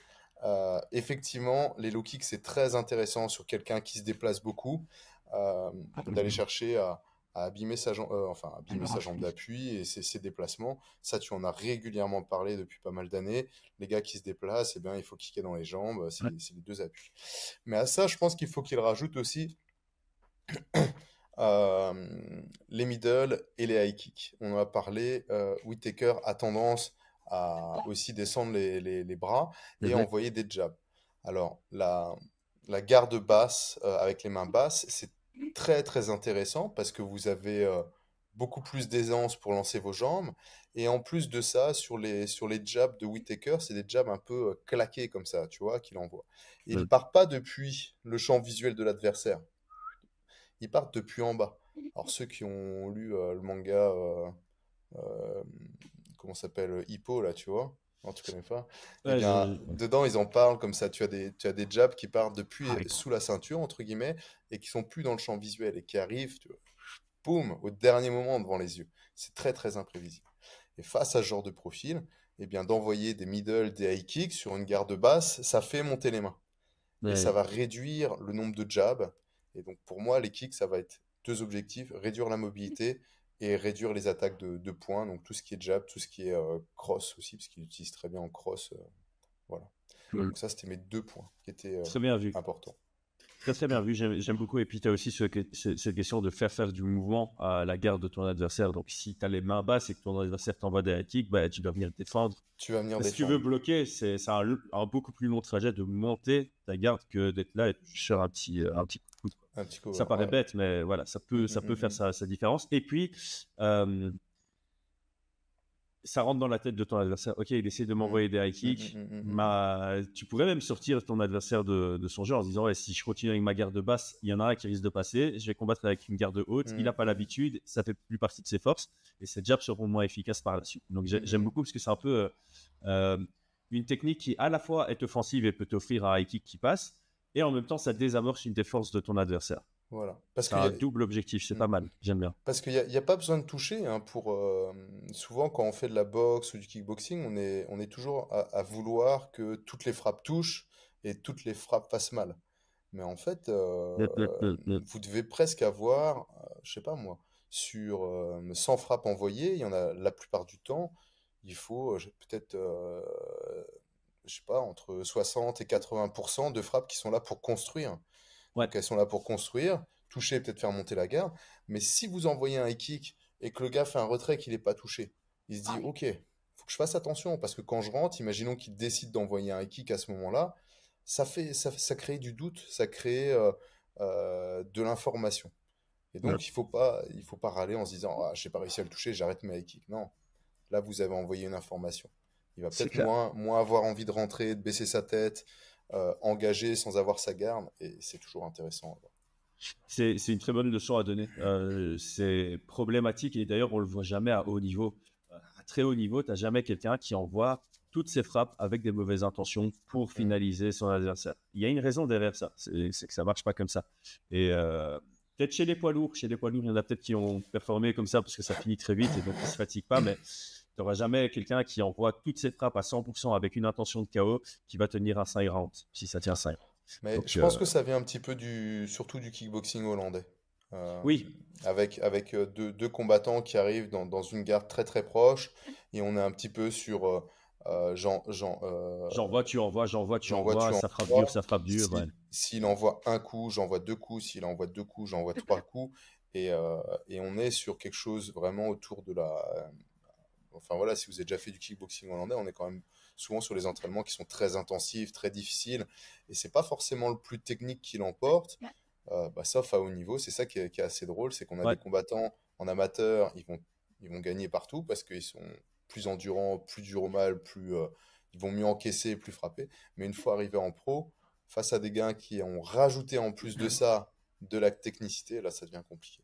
euh, effectivement, les low kicks, c'est très intéressant sur quelqu'un qui se déplace beaucoup euh, d'aller chercher à, à abîmer sa jambe, euh, enfin abîmer sa jambe d'appui et ses, ses déplacements. Ça, tu en as régulièrement parlé depuis pas mal d'années. Les gars qui se déplacent, eh bien, il faut kicker dans les jambes, c'est Ouais. les deux appuis. Mais à ça, je pense qu'il faut qu'il rajoute aussi euh, les middle et les high kicks. On en a parlé. Euh, Whittaker a tendance à aussi descendre les, les- les bras et Mhm. envoyer des jabs. Alors, la, la garde basse euh, avec les mains basses, c'est très très intéressant parce que vous avez euh, beaucoup plus d'aisance pour lancer vos jambes. Et en plus de ça, sur les, sur les jabs de Whittaker, c'est des jabs un peu euh, claqués comme ça, tu vois, qu'il envoie. Et il Mhm. part pas depuis le champ visuel de l'adversaire. Ils partent depuis en bas. Alors ceux qui ont lu euh, le manga, comment s'appelle, Hippo, là, tu vois? Non, tu connais pas? Ouais, bien, je- dedans, ils en parlent comme ça. Tu as des, tu as des jabs qui partent depuis Ah sous la ceinture, entre guillemets, et qui sont plus dans le champ visuel et qui arrivent, tu vois, boum, au dernier moment devant les yeux. C'est très, très imprévisible. Et face à ce genre de profil, eh bien, d'envoyer des middle, des high kicks sur une garde basse, ça fait monter les mains. Et ça va réduire le nombre de jabs. Et donc, pour moi, les kicks, ça va être deux objectifs, réduire la mobilité et réduire les attaques de, de points. Donc, tout ce qui est jab, tout ce qui est euh, cross aussi, parce qu'il utilise très bien en cross. euh, voilà. Cool. Donc, ça, c'était mes deux points qui étaient euh, Très bien vu. importants. Très très bien vu, j'aime beaucoup. Et puis tu as aussi ce que- ce- cette question de faire faire du mouvement à la garde de ton adversaire. Donc si tu as les mains basses et que ton adversaire t'envoie des high kicks, bah, tu dois venir défendre. Tu vas venir Si tu défendre. veux bloquer, c'est un, un beaucoup plus long trajet de monter ta garde que d'être là et de faire un petit, euh, un petit coup. Un petit cover, Ça paraît ouais. bête, mais voilà, ça peut, ça Mm, peut mm, faire sa, sa différence. Et puis, euh, ça rentre dans la tête de ton adversaire. Ok, il essaie de m'envoyer des high kicks. Ma- Tu pourrais même sortir ton adversaire de, de son jeu en disant ouais, si je continue avec ma garde basse, il y en a un qui risque de passer. Je vais combattre avec une garde haute. Il n'a pas l'habitude, ça fait plus partie de ses forces. Et ses jabs seront moins efficaces par la suite. Donc j'ai- j'aime beaucoup parce que c'est un peu euh, euh, une technique qui à la fois est offensive et peut t'offrir un high kick qui passe. Et en même temps, ça désamorce une forces de ton adversaire. Voilà. Parce que un double objectif, c'est Mm. pas mal. J'aime bien. Parce qu'il n'y a, il y a pas besoin de toucher hein, pour euh, souvent quand on fait de la boxe ou du kickboxing, on est, on est toujours à, à vouloir que toutes les frappes touchent et toutes les frappes fassent mal. Mais en fait, vous devez presque avoir, je sais pas moi, sur 100 frappes envoyées, il y en a la plupart du temps, il faut peut-être, je sais pas, entre 60 et 80% de frappes qui sont là pour construire. Donc elles sont là pour construire, toucher, peut-être faire monter la garde. Mais si vous envoyez un high kick et que le gars fait un retrait qu'il n'est pas touché, il se dit, ah ok, faut que je fasse attention parce que quand je rentre, imaginons qu'il décide d'envoyer un high kick à ce moment-là, ça fait, ça, ça crée du doute, ça crée euh, euh, de l'information. Et donc, il faut pas, il faut pas râler en se disant, ah, j'ai pas réussi à le toucher, j'arrête mes high kicks. Non, là, vous avez envoyé une information. Il va peut-être moins, moins avoir envie de rentrer, de baisser sa tête, euh, engagé sans avoir sa garde, et c'est toujours intéressant. C'est une très bonne leçon à donner. Euh, c'est problématique et d'ailleurs on le voit jamais à haut niveau. À très haut niveau, tu n'as jamais quelqu'un qui envoie toutes ses frappes avec des mauvaises intentions pour finaliser son adversaire. Il y a une raison derrière ça, c'est que ça marche pas comme ça. Et euh, peut-être chez les poids lourds, chez les poids lourds, il y en a peut-être qui ont performé comme ça parce que ça finit très vite et donc ils se fatiguent pas, mais tu n'auras jamais quelqu'un qui envoie toutes ses frappes à 100% avec une intention de KO qui va tenir un 5 rounds, si ça tient 5 Mais je pense euh, que ça vient un petit peu du, surtout du kickboxing hollandais. Euh, oui. Avec, avec euh, deux, combattants qui arrivent dans, dans, une garde très très proche et on est un petit peu sur j'envoie, tu envoies, j'envoie, tu envoies, ça frappe dur, ça frappe dur. S'il envoie un coup, j'envoie deux coups, s'il envoie deux coups, j'envoie trois coups et, et on est sur quelque chose vraiment autour de la Enfin voilà, si vous avez déjà fait du kickboxing hollandais, on est quand même souvent sur les entraînements qui sont très intensifs, très difficiles, et c'est pas forcément le plus technique qui l'emporte, euh, bah, sauf à haut niveau. C'est ça qui est, assez drôle, c'est qu'on a des combattants en amateur, ils vont, ils vont gagner partout parce qu'ils sont plus endurants, plus durs au mal, plus, euh, ils vont mieux encaisser, plus frapper. Mais une fois arrivés en pro, face à des gars qui ont rajouté en plus de ça de la technicité, là ça devient compliqué.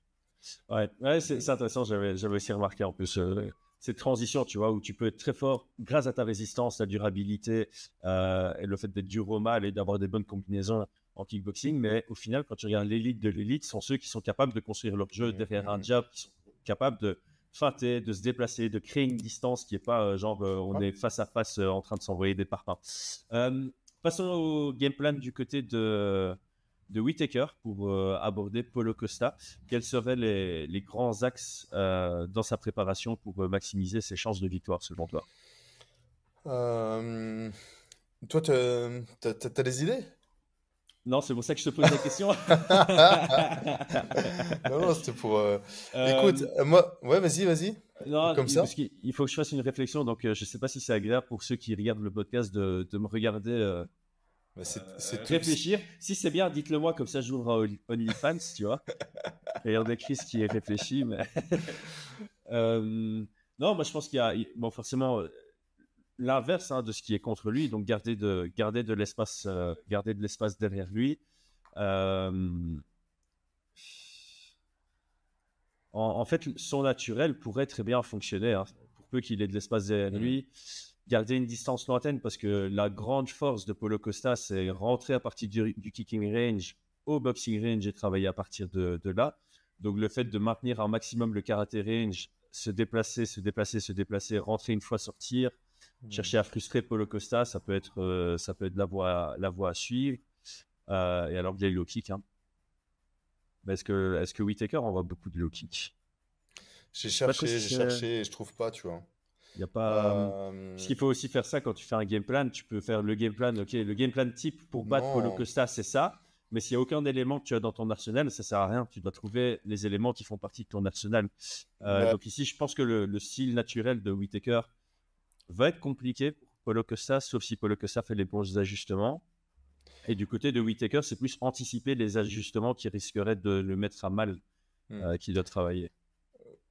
Ouais, ouais c'est intéressant, j'avais aussi remarqué en plus. Euh, cette transition, tu vois, où tu peux être très fort grâce à ta résistance, ta durabilité euh, et le fait d'être dur au mal et d'avoir des bonnes combinaisons en kickboxing. Mais au final, quand tu regardes l'élite de l'élite, sont ceux qui sont capables de construire leur jeu derrière un mmh. jab, qui sont capables de feinter, de se déplacer, de créer une distance qui n'est pas euh, genre euh, on est face à face en train de s'envoyer des parpaings. passons au game plan du côté de de Whitaker pour euh, aborder Polo Costa. Quels seraient les, grands axes euh, dans sa préparation pour euh, maximiser ses chances de victoire selon toi? Toi, tu as, des idées? Non, c'est pour ça que je te pose la question. non, c'était pour. Écoute, moi, ouais, vas-y, vas-y. Non, Comme ça. il faut que je fasse une réflexion. Donc, je ne sais pas si c'est agréable pour ceux qui regardent le podcast de, de me regarder c'est euh, réfléchir. Si c'est bien, dites-le moi, comme ça j'ouvre OnlyFans, tu vois. Et on écrit ce qui est réfléchi. Mais... Euh, non, moi je pense qu'il y a bon, forcément euh, l'inverse hein, de ce qui est contre lui, donc garder de, garder de l'espace garder de l'espace derrière lui. En, fait, son naturel pourrait très bien fonctionner, hein, pour peu qu'il ait de l'espace derrière mmh. lui garder une distance lointaine parce que la grande force de Polo Costa, c'est rentrer à partir du, kicking range au boxing range et travailler à partir de, là. Donc le fait de maintenir un maximum le karaté range, se déplacer, se déplacer, se déplacer, rentrer une fois, sortir, mmh. chercher à frustrer Polo Costa, ça peut être, euh, ça peut être la voie, la voie à suivre. Euh, et alors il y a le low kick. Hein. Est-ce que, est-ce que Whitaker envoie beaucoup de low kick J'ai cherché, j'ai cherché, je trouve pas, tu vois. Il y a pas. Euh, Parce qu'il faut aussi faire ça quand tu fais un game plan. Tu peux faire le game plan. Ok, le game plan type pour battre Polo Costa, c'est ça. Mais s'il n'y a aucun élément que tu as dans ton arsenal, ça sert à rien. Tu dois trouver les éléments qui font partie de ton arsenal. Euh, donc ici, je pense que le, style naturel de Whitaker va être compliqué pour Polo Costa, sauf si Polo Costa fait les bons ajustements. Et du côté de Whitaker, c'est plus anticiper les ajustements qui risqueraient de le mettre à mal, hmm. euh, qui doit travailler.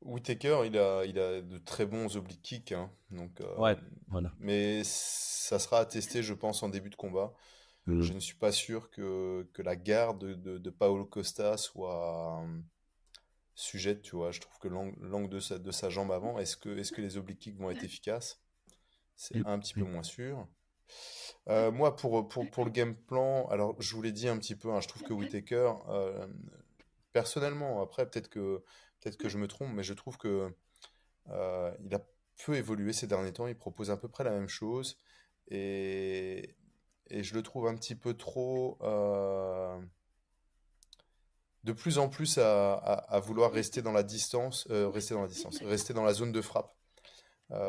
Whitaker, il a, il a de très bons oblique kicks. Hein, donc, euh, ouais, voilà. Mais ça sera à tester, je pense, en début de combat. Mm. Je ne suis pas sûr que, que la garde de, de, Paolo Costa soit euh, sujette, tu vois. Je trouve que l'angle de sa, de sa jambe avant, est-ce que, est que les oblique kicks vont être efficaces? C'est un petit peu moins sûr. Euh, moi, pour, pour, pour, le game plan, alors je vous l'ai dit un petit peu, hein, je trouve que Whitaker, personnellement, après, peut-être que Peut-être que je me trompe, mais je trouve que euh, il a peu évolué ces derniers temps. Il propose à peu près la même chose. Et, et je le trouve un petit peu trop. euh, de plus en plus à, à- à vouloir rester dans la distance, euh, rester dans la distance, rester dans la zone de frappe.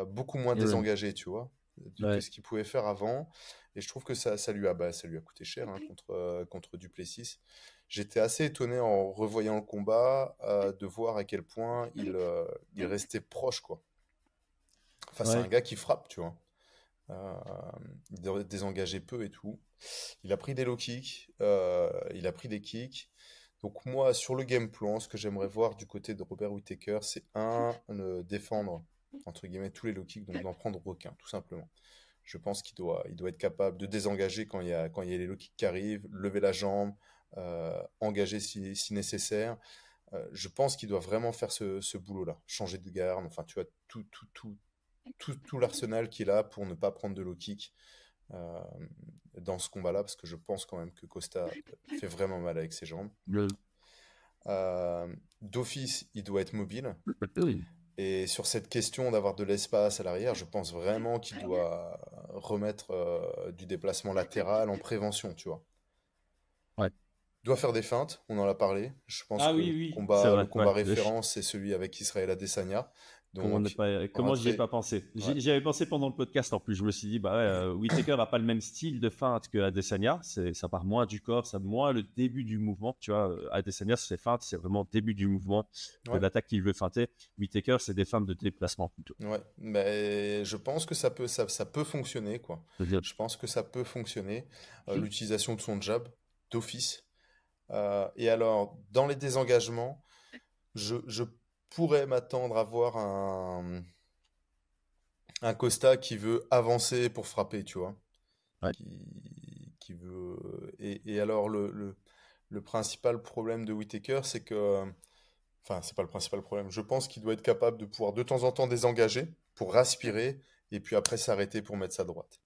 Beaucoup moins ouais. désengagé, tu vois, de- Ouais. ce qu'il pouvait faire avant. Et je trouve que ça, ça lui a, bah, ça lui a coûté cher hein, contre, contre Duplessis. J'étais assez étonné en revoyant le combat euh, de voir à quel point il, euh, il restait proche, quoi. Face à Ouais. un gars qui frappe, tu vois. Euh, il dé- désengageait peu et tout. Il a pris des low kicks, euh, il a pris des kicks. Donc moi, sur le game plan, ce que j'aimerais voir du côté de Robert Whittaker, c'est un, le défendre, entre guillemets, tous les low kicks, donc d'en prendre aucun, tout simplement. Je pense qu'il doit, il doit être capable de désengager quand il y a, quand il y a les low kicks qui arrivent, lever la jambe, engager si, si nécessaire. Euh, je pense qu'il doit vraiment faire ce, ce boulot-là, changer de garde, enfin, tu vois, tout, tout, tout, tout, tout l'arsenal qu'il a pour ne pas prendre de low kick euh, dans ce combat-là, parce que je pense quand même que Costa fait vraiment mal avec ses jambes. Euh, D'office, il doit être mobile. Et sur cette question d'avoir de l'espace à l'arrière, je pense vraiment qu'il doit remettre euh, du déplacement latéral en prévention, tu vois. Doit faire des feintes, on en a parlé. Je pense Ah que oui, le oui, combat, c'est vrai, le combat ouais. référence, c'est celui avec Israël Adesanya. Comment, pas- comment j'y ai pas pensé J'y Ouais. j'y avais pensé pendant le podcast en plus. Je me suis dit, bah ouais, euh, Whittaker a pas le même style de feinte que Adesanya. C'est, ça part moins du corps, ça moins le début du mouvement. Tu vois, euh, Adesanya, ses feintes, c'est vraiment début du mouvement de Ouais. l'attaque qu'il veut feinter. Whittaker, c'est des feintes de déplacement plutôt. ouais, mais je pense que ça peut, ça, ça peut fonctionner, quoi. Je pense que ça peut fonctionner. Euh. L'utilisation de son jab d'office. Euh, et alors, dans les désengagements, je, je pourrais m'attendre à voir un, un Costa qui veut avancer pour frapper, tu vois. Ouais. Qui, qui veut... Et, et alors, le, le, le principal problème de Whittaker, c'est que... Enfin, c'est pas le principal problème. Je pense qu'il doit être capable de pouvoir de temps en temps désengager pour respirer et puis après s'arrêter pour mettre sa droite.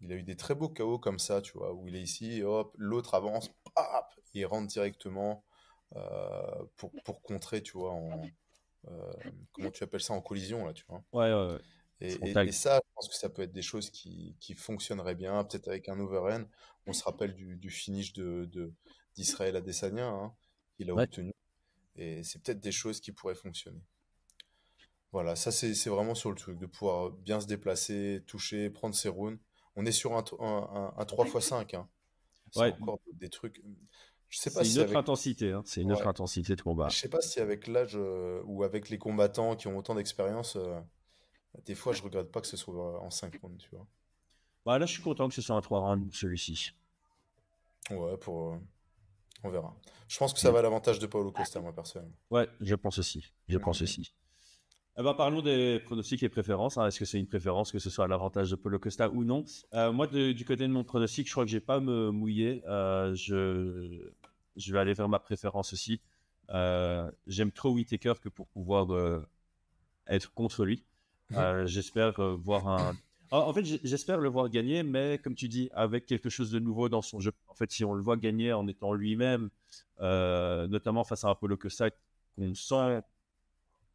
Il a eu des très beaux KO comme ça, tu vois, où il est ici, hop, l'autre avance, pap, et il rentre directement euh, pour, pour contrer, tu vois, en, euh, comment tu appelles ça, en collision, là, tu vois. Ouais, ouais, ouais. Et, et- Frontal. et ça, je pense que ça peut être des choses qui, qui fonctionneraient bien, peut-être avec un overhand. On se rappelle du, du finish de, de- d'Israël Adesanya, hein, qu'il a Ouais. obtenu. Et c'est peut-être des choses qui pourraient fonctionner. Voilà, ça c'est vraiment sur le truc, de pouvoir bien se déplacer, toucher, prendre ses rounds. On est sur un, un, un, un 3x5. Hein. C'est Ouais. encore des trucs. Je sais pas C'est si une autre avec, intensité. hein. C'est une autre intensité de combat. je sais pas si avec l'âge euh, ou avec les combattants qui ont autant d'expérience, euh, des fois je regrette pas que ce soit en 5 rounds, tu vois. Bah, là, je suis content que ce soit un 3 rounds celui-ci. Ouais, pour. euh, On verra. Je pense que ça va à l'avantage de Paulo Costa, moi, personnellement. Ouais, je pense aussi. Je pense aussi. Eh ben, parlons des pronostics et préférences. hein. Est-ce que c'est une préférence que ce soit à l'avantage de Paulo Costa ou non? Euh, Moi, de- du côté de mon pronostic, je crois que je vais pas me mouiller. Euh, je, je vais aller vers ma préférence aussi. Euh, J'aime trop Whitaker que pour pouvoir euh, être contre lui. Euh, J'espère voir un. En en fait, j'espère le voir gagner, mais comme tu dis, avec quelque chose de nouveau dans son jeu. En fait, si on le voit gagner en étant lui-même, notamment face à Paulo Costa qu'on sent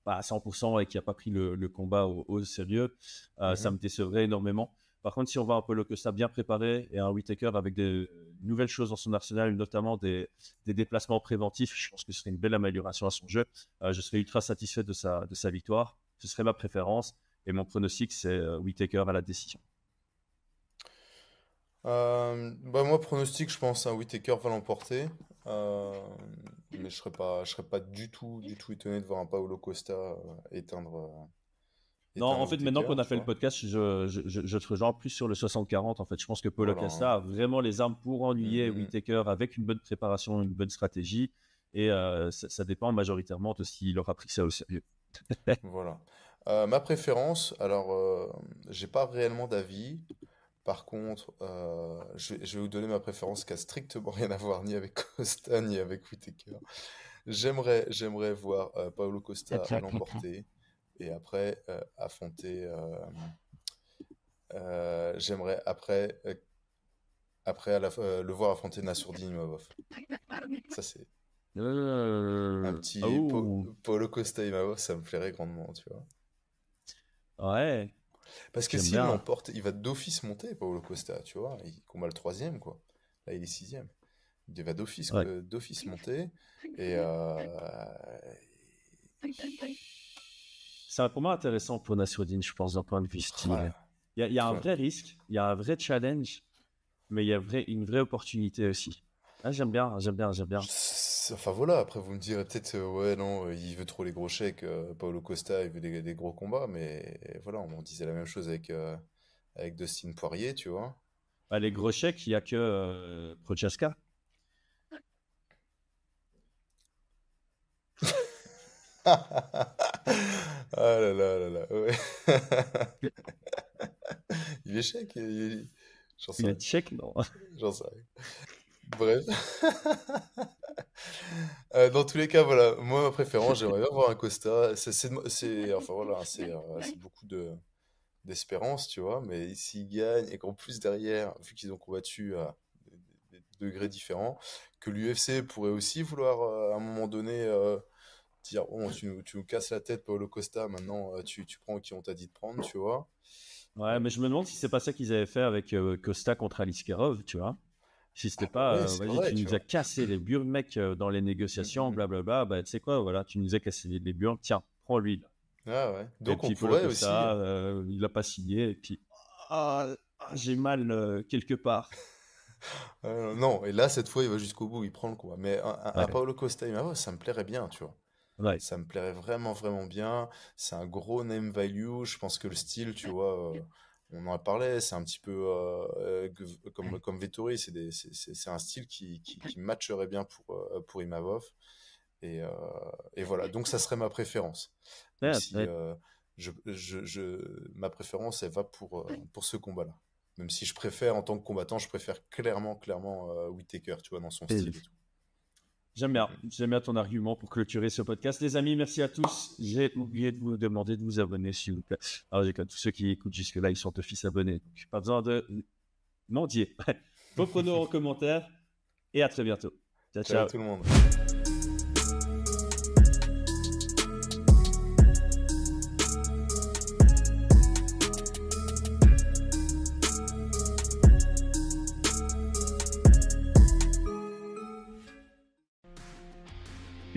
pas à 100% et qui n'a pas pris le, le combat au, au sérieux, euh, Mhm. ça me décevrait énormément. Par contre, si on voit un Paulo Costa bien préparé et un Whitaker avec des nouvelles choses dans son arsenal, notamment des, déplacements préventifs, je pense que ce serait une belle amélioration à son jeu. Euh, je serais ultra satisfait de sa, de sa victoire. Ce serait ma préférence. Et mon pronostic, c'est euh, Whitaker à la décision. Euh, bah moi, pronostic, je pense un Whittaker va l'emporter. Euh, mais je serais pas, serais pas du tout, du tout étonné de voir un Paulo Costa euh, éteindre. Non, en fait, maintenant qu'on a tu fait le podcast, je, je, je, je te rejoins plus sur le 60-40. En fait, je pense que Paulo Voilà, Costa a vraiment les armes pour ennuyer Mhm. Whittaker avec une bonne préparation, une bonne stratégie. Et euh, ça, ça dépend majoritairement de s'il aura pris ça au sérieux. Voilà. Euh, ma préférence, alors, euh, j'ai pas réellement d'avis. Par contre, euh, je, vais- je vais vous donner ma préférence qui a strictement rien à voir ni avec Costa ni avec Whittaker. J'aimerais, j'aimerais voir euh, Paulo Costa l'emporter et après euh, affronter. euh, euh, j'aimerais après, après à la- le voir affronter Nassourdine Imavov. Ça, c'est un petit oh. Pa- Paulo Costa Imavov, ça me plairait grandement, tu vois. Ouais. Parce que s'il l'emporte, il va d'office monter, Paulo Costa, tu vois. Il combat le troisième, quoi. Là, il est sixième. Il va d'office Ouais. d'office monter. Et euh, C'est combat intéressant pour Nasruddin, je pense, d'un point de vue style. ouais. Il y a, il y a un vrai risque, il y a un vrai challenge, mais il y a vrai, une vraie opportunité aussi. Ah, j'aime bien, j'aime bien, j'aime bien. Enfin voilà, après vous me direz peut-être, euh, ouais, non, euh, il veut trop les gros chèques, euh, Paulo Costa, il veut des, des gros combats, mais voilà, on disait la même chose avec, euh, avec Dustin Poirier, tu vois. Bah, les gros chèques, il n'y a que Prochaska. Ah là là là là, ouais. Il est chèque, il est- j'en sais Il est chèque, non J'en sais rien. Bref. Euh, dans tous les cas, voilà, moi, ma préférence, j'aimerais bien voir un Costa. C'est, enfin voilà, c'est, euh, c'est beaucoup de, d'espérance, tu vois, mais s'ils gagnent et qu'en plus derrière, vu qu'ils ont combattu à des, degrés différents, que l'UFC pourrait aussi vouloir euh, à un moment donné euh, dire Bon, tu, nous- tu nous casses la tête, Paulo Costa, maintenant euh, tu, tu prends qui on t'a dit de prendre, tu vois. Ouais, mais je me demande si c'est pas ça qu'ils avaient fait avec euh, Costa contre Aliskerov, tu vois. Si c'était pas, ouais, euh, vrai, tu tu nous as cassé les burnes, mec, dans les négociations, Mhm. blablabla, bah tu sais quoi, voilà, tu nous as cassé les, les burnes, tiens, prends-lui. là. Ah ouais. Donc on pourrait aussi. Costa, euh, il a pas signé, et puis, ah, j'ai mal quelque part. Euh, non, et là, cette fois, il va jusqu'au bout, il prend le combat. Mais un, un- un Ouais. Paulo Costa, Imavov, ça me plairait bien, tu vois. Ouais. Ça me plairait vraiment, vraiment bien. C'est un gros name value. Je pense que le style, tu vois, euh, on en a parlé, c'est un petit peu euh, euh, comme, comme Vettori, c'est un style qui, qui, qui matcherait bien pour, pour Imavov. Et, euh, et voilà, donc ça serait ma préférence. Ouais, si ouais. je, je, je- ma préférence, elle va pour, pour ce combat-là. Même si je préfère, en tant que combattant, je préfère clairement, clairement Whittaker, tu vois, dans son style et tout. J'aime bien, j'aime bien ton argument pour clôturer ce podcast. Les amis, merci à tous. J'ai oublié de vous demander de vous abonner, s'il vous plaît. Alors, j'ai tous ceux qui écoutent jusque-là, ils sont d'office abonnés. Donc, pas besoin de mendier. Vos pronos en commentaire et à très bientôt. Ciao, Ciao ciao. tout le monde.